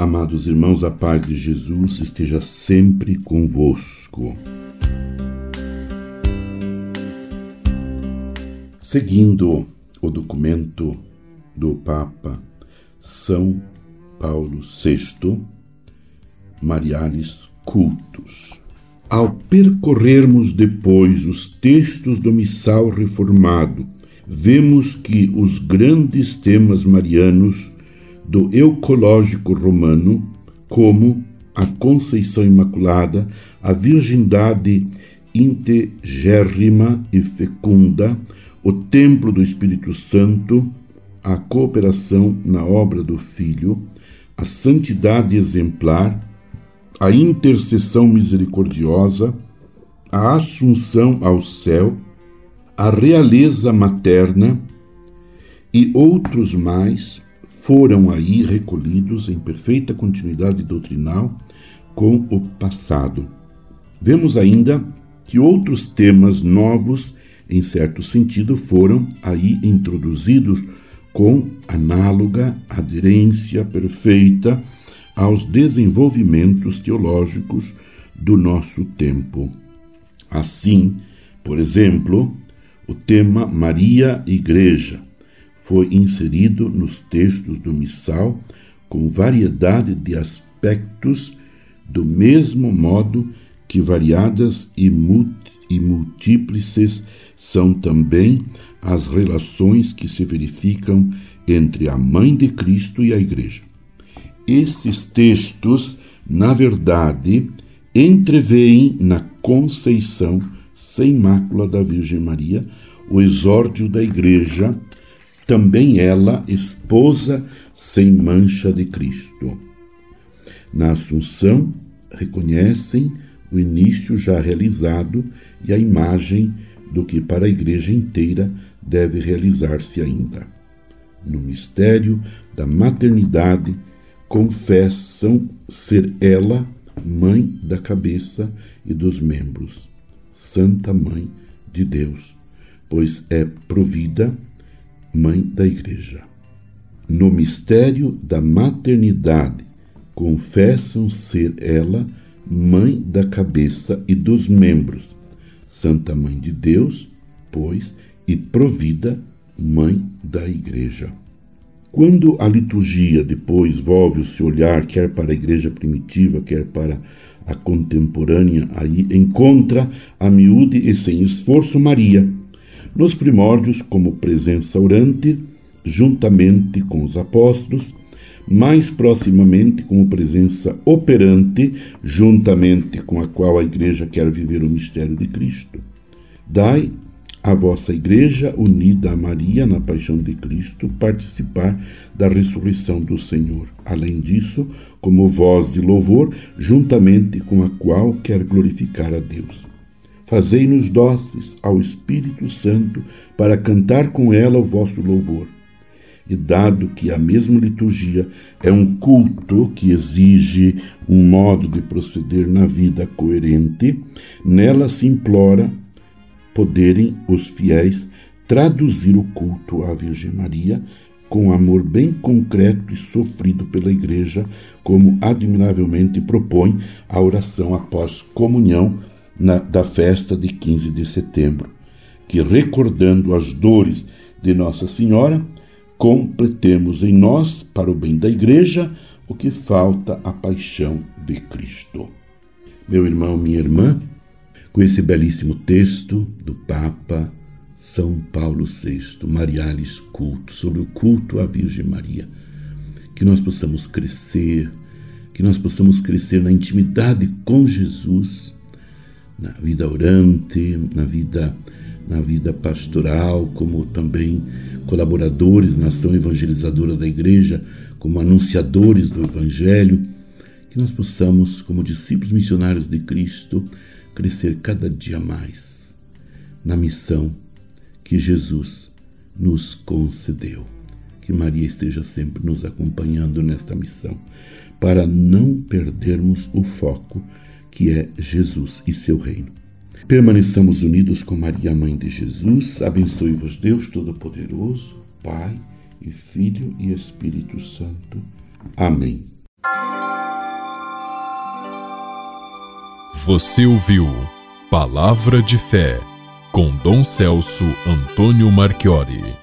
Amados irmãos, a paz de Jesus esteja sempre convosco. Seguindo o documento do Papa São Paulo VI, Mariales Cultos. Ao percorrermos depois os textos do Missal Reformado, vemos que os grandes temas marianos do eucológico romano, como a Conceição Imaculada, a virgindade integérrima e fecunda, o templo do Espírito Santo, a cooperação na obra do Filho, a santidade exemplar, a intercessão misericordiosa, a assunção ao céu, a realeza materna e outros mais foram aí recolhidos em perfeita continuidade doutrinal com o passado. Vemos ainda que outros temas novos, em certo sentido, foram aí introduzidos com análoga aderência perfeita aos desenvolvimentos teológicos do nosso tempo. Assim, por exemplo, o tema Maria Igreja foi inserido nos textos do Missal com variedade de aspectos, do mesmo modo que variadas e, múltiples são também as relações que se verificam entre a Mãe de Cristo e a Igreja. Esses textos, na verdade, entreveem na conceição sem mácula da Virgem Maria o exórdio da Igreja também ela esposa sem mancha de Cristo. Na Assunção, reconhecem o início já realizado e a imagem do que para a Igreja inteira deve realizar-se ainda. No mistério da maternidade, confessam ser ela mãe da cabeça e dos membros, Santa Mãe de Deus, pois é provida mãe da Igreja. No mistério da maternidade, confessam ser ela mãe da cabeça e dos membros, Santa Mãe de Deus, pois, e provida mãe da Igreja. Quando a liturgia depois volve o seu olhar, quer para a igreja primitiva, quer para a contemporânea, aí encontra a miúde e sem esforço Maria, nos primórdios como presença orante, juntamente com os apóstolos, mais proximamente como presença operante, juntamente com a qual a Igreja quer viver o mistério de Cristo. Dai a vossa Igreja, unida a Maria na paixão de Cristo, participar da ressurreição do Senhor. Além disso, como voz de louvor, juntamente com a qual quer glorificar a Deus. Fazei-nos dóceis ao Espírito Santo para cantar com ela o vosso louvor. E dado que a mesma liturgia é um culto que exige um modo de proceder na vida coerente, nela se implora poderem os fiéis traduzir o culto à Virgem Maria com amor bem concreto e sofrido pela Igreja, como admiravelmente propõe a oração após comunhão na, da festa de 15 de setembro, que, recordando as dores de Nossa Senhora, completemos em nós, para o bem da Igreja, o que falta à paixão de Cristo. Meu irmão, minha irmã, com esse belíssimo texto do Papa São Paulo VI, Mariales Culto, sobre o culto à Virgem Maria, que nós possamos crescer, que nós possamos crescer na intimidade com Jesus na vida orante, na vida na vida pastoral, como também colaboradores na ação evangelizadora da igreja, como anunciadores do evangelho, que nós possamos, como discípulos missionários de Cristo, crescer cada dia mais na missão que Jesus nos concedeu. Que Maria esteja sempre nos acompanhando nesta missão, para não perdermos o foco que é Jesus e seu reino. Permaneçamos unidos com Maria, mãe de Jesus. Abençoe-vos, Deus Todo-Poderoso, Pai e Filho e Espírito Santo. Amém. Você ouviu Palavra de Fé com Dom Celso Antônio Marchiori.